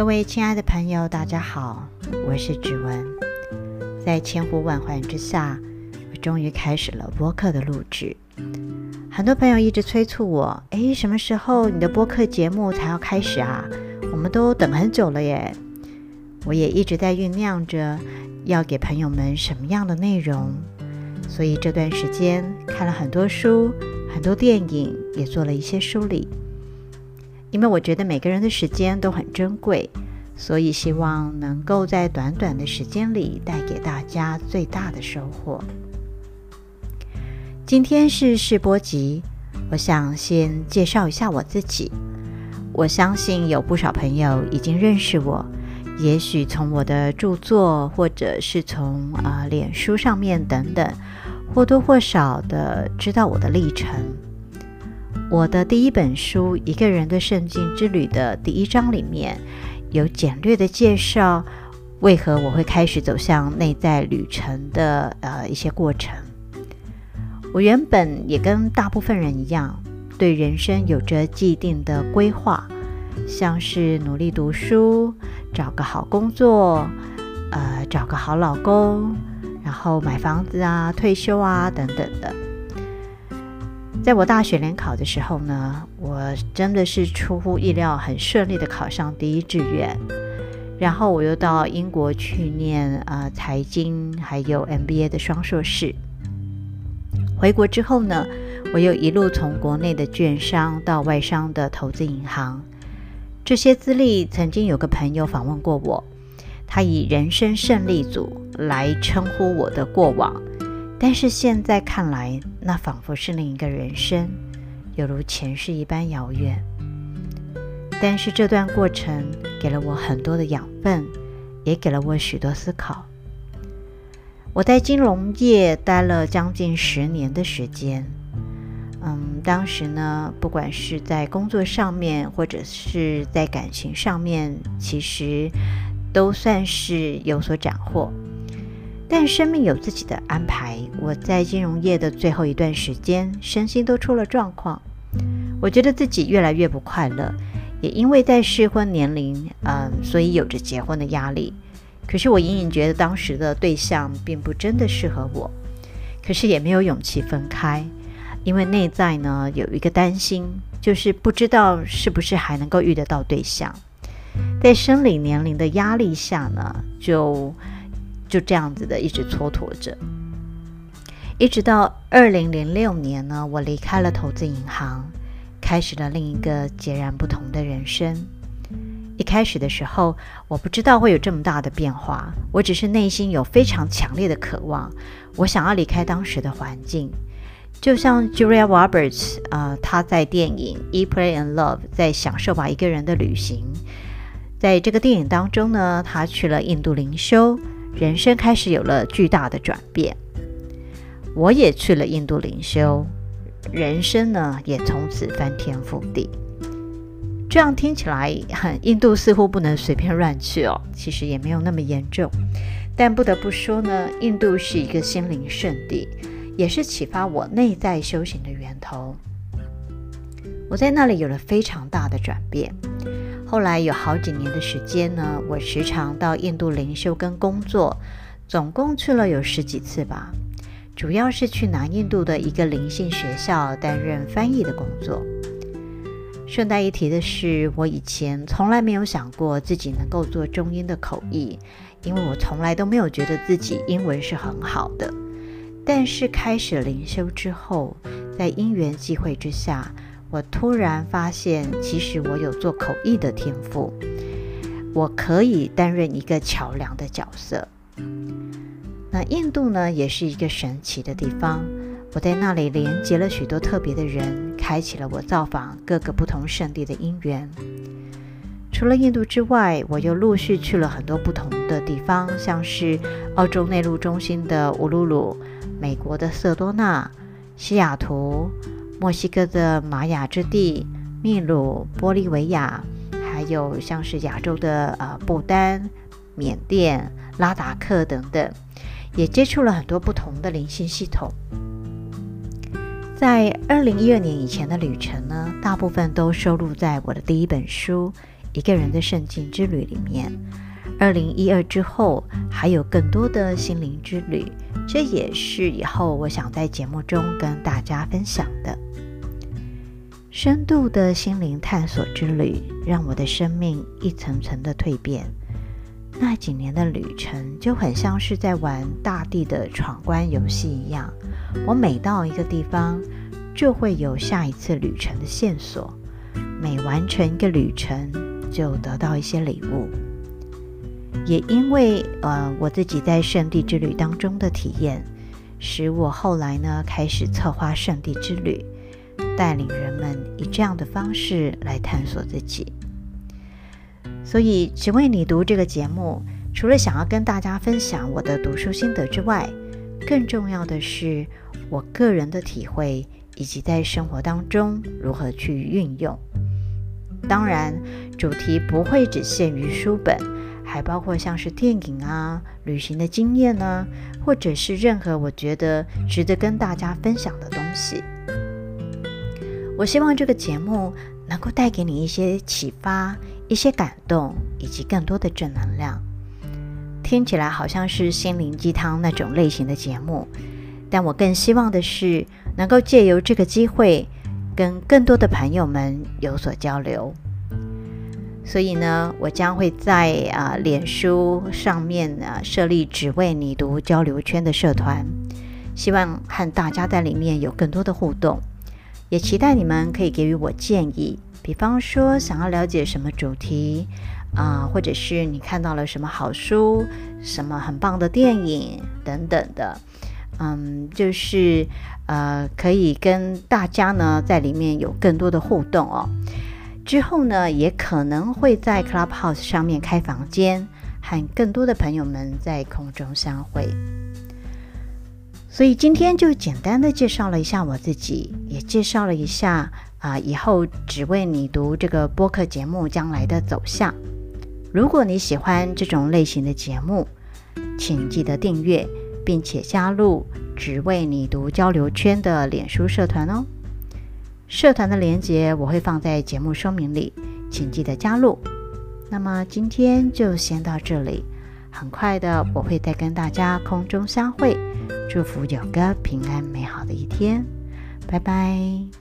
各位亲爱的朋友，大家好，我是芷雯。在千呼万唤之下，我终于开始了播客的录制。很多朋友一直催促我：“诶，什么时候你的播客节目才要开始啊？我们都等很久了耶！”我也一直在酝酿着要给朋友们什么样的内容，所以这段时间看了很多书、很多电影，也做了一些梳理。因为我觉得每个人的时间都很珍贵，所以希望能够在短短的时间里带给大家最大的收获。今天是试播集，我想先介绍一下我自己。我相信有不少朋友已经认识我，也许从我的著作，或者是从啊、呃、脸书上面等等，或多或少的知道我的历程。我的第一本书《一个人的圣经之旅》的第一章里面有简略的介绍，为何我会开始走向内在旅程的呃一些过程。我原本也跟大部分人一样，对人生有着既定的规划，像是努力读书、找个好工作、呃找个好老公，然后买房子啊、退休啊等等的。在我大学联考的时候呢，我真的是出乎意料，很顺利的考上第一志愿。然后我又到英国去念啊、呃、财经还有 MBA 的双硕士。回国之后呢，我又一路从国内的券商到外商的投资银行。这些资历曾经有个朋友访问过我，他以人生胜利组来称呼我的过往。但是现在看来，那仿佛是另一个人生，犹如前世一般遥远。但是这段过程给了我很多的养分，也给了我许多思考。我在金融业待了将近十年的时间，嗯，当时呢，不管是在工作上面，或者是在感情上面，其实都算是有所斩获。但生命有自己的安排。我在金融业的最后一段时间，身心都出了状况。我觉得自己越来越不快乐，也因为在适婚年龄，嗯，所以有着结婚的压力。可是我隐隐觉得当时的对象并不真的适合我，可是也没有勇气分开，因为内在呢有一个担心，就是不知道是不是还能够遇得到对象。在生理年龄的压力下呢，就。就这样子的一直蹉跎着，一直到二零零六年呢，我离开了投资银行，开始了另一个截然不同的人生。一开始的时候，我不知道会有这么大的变化，我只是内心有非常强烈的渴望，我想要离开当时的环境。就像 Julia Roberts 啊、呃，她在电影《E Pray and Love》在享受吧一个人的旅行，在这个电影当中呢，她去了印度灵修。人生开始有了巨大的转变，我也去了印度灵修，人生呢也从此翻天覆地。这样听起来，很印度似乎不能随便乱去哦。其实也没有那么严重，但不得不说呢，印度是一个心灵圣地，也是启发我内在修行的源头。我在那里有了非常大的转变。后来有好几年的时间呢，我时常到印度灵修跟工作，总共去了有十几次吧。主要是去南印度的一个灵性学校担任翻译的工作。顺带一提的是，我以前从来没有想过自己能够做中英的口译，因为我从来都没有觉得自己英文是很好的。但是开始灵修之后，在因缘际会之下。我突然发现，其实我有做口译的天赋。我可以担任一个桥梁的角色。那印度呢，也是一个神奇的地方。我在那里连接了许多特别的人，开启了我造访各个不同圣地的因缘。除了印度之外，我又陆续去了很多不同的地方，像是澳洲内陆中心的乌鲁鲁、美国的瑟多纳、西雅图、墨西哥的玛雅之地、秘鲁、玻利维亚，还有像是亚洲的呃不丹、缅甸、拉达克等等，也接触了很多不同的灵性系统。在二零一二年以前的旅程呢，大部分都收录在我的第一本书《一个人的圣境之旅》里面。二零一二之后，还有更多的心灵之旅，这也是以后我想在节目中跟大家分享的。深度的心灵探索之旅，让我的生命一层层的蜕变。那几年的旅程就很像是在玩大地的闯关游戏一样，我每到一个地方，就会有下一次旅程的线索；每完成一个旅程，就得到一些礼物。也因为呃我自己在圣地之旅当中的体验，使我后来呢开始策划圣地之旅，带领人们以这样的方式来探索自己。所以，只为你读这个节目，除了想要跟大家分享我的读书心得之外，更重要的是我个人的体会，以及在生活当中如何去运用。当然，主题不会只限于书本，还包括像是电影啊、旅行的经验呢、啊，或者是任何我觉得值得跟大家分享的东西。我希望这个节目能够带给你一些启发。一些感动，以及更多的正能量，听起来好像是心灵鸡汤那种类型的节目，但我更希望的是能够借由这个机会，跟更多的朋友们有所交流。所以呢，我将会在啊脸书上面啊设立只为你读交流圈的社团，希望和大家在里面有更多的互动，也期待你们可以给予我建议。比方说，想要了解什么主题啊、或者是你看到了什么好书、什么很棒的电影等等的，嗯，就是呃，可以跟大家呢在里面有更多的互动哦。之后呢，也可能会在 Clubhouse 上面开房间，和更多的朋友们在空中相会。所以今天就简单的介绍了一下我自己，也介绍了一下。啊，以后只为你读这个播客节目将来的走向。如果你喜欢这种类型的节目，请记得订阅，并且加入只为你读交流圈的脸书社团哦。社团的链接我会放在节目说明里，请记得加入。那么今天就先到这里，很快的我会再跟大家空中相会。祝福有个平安美好的一天，拜拜。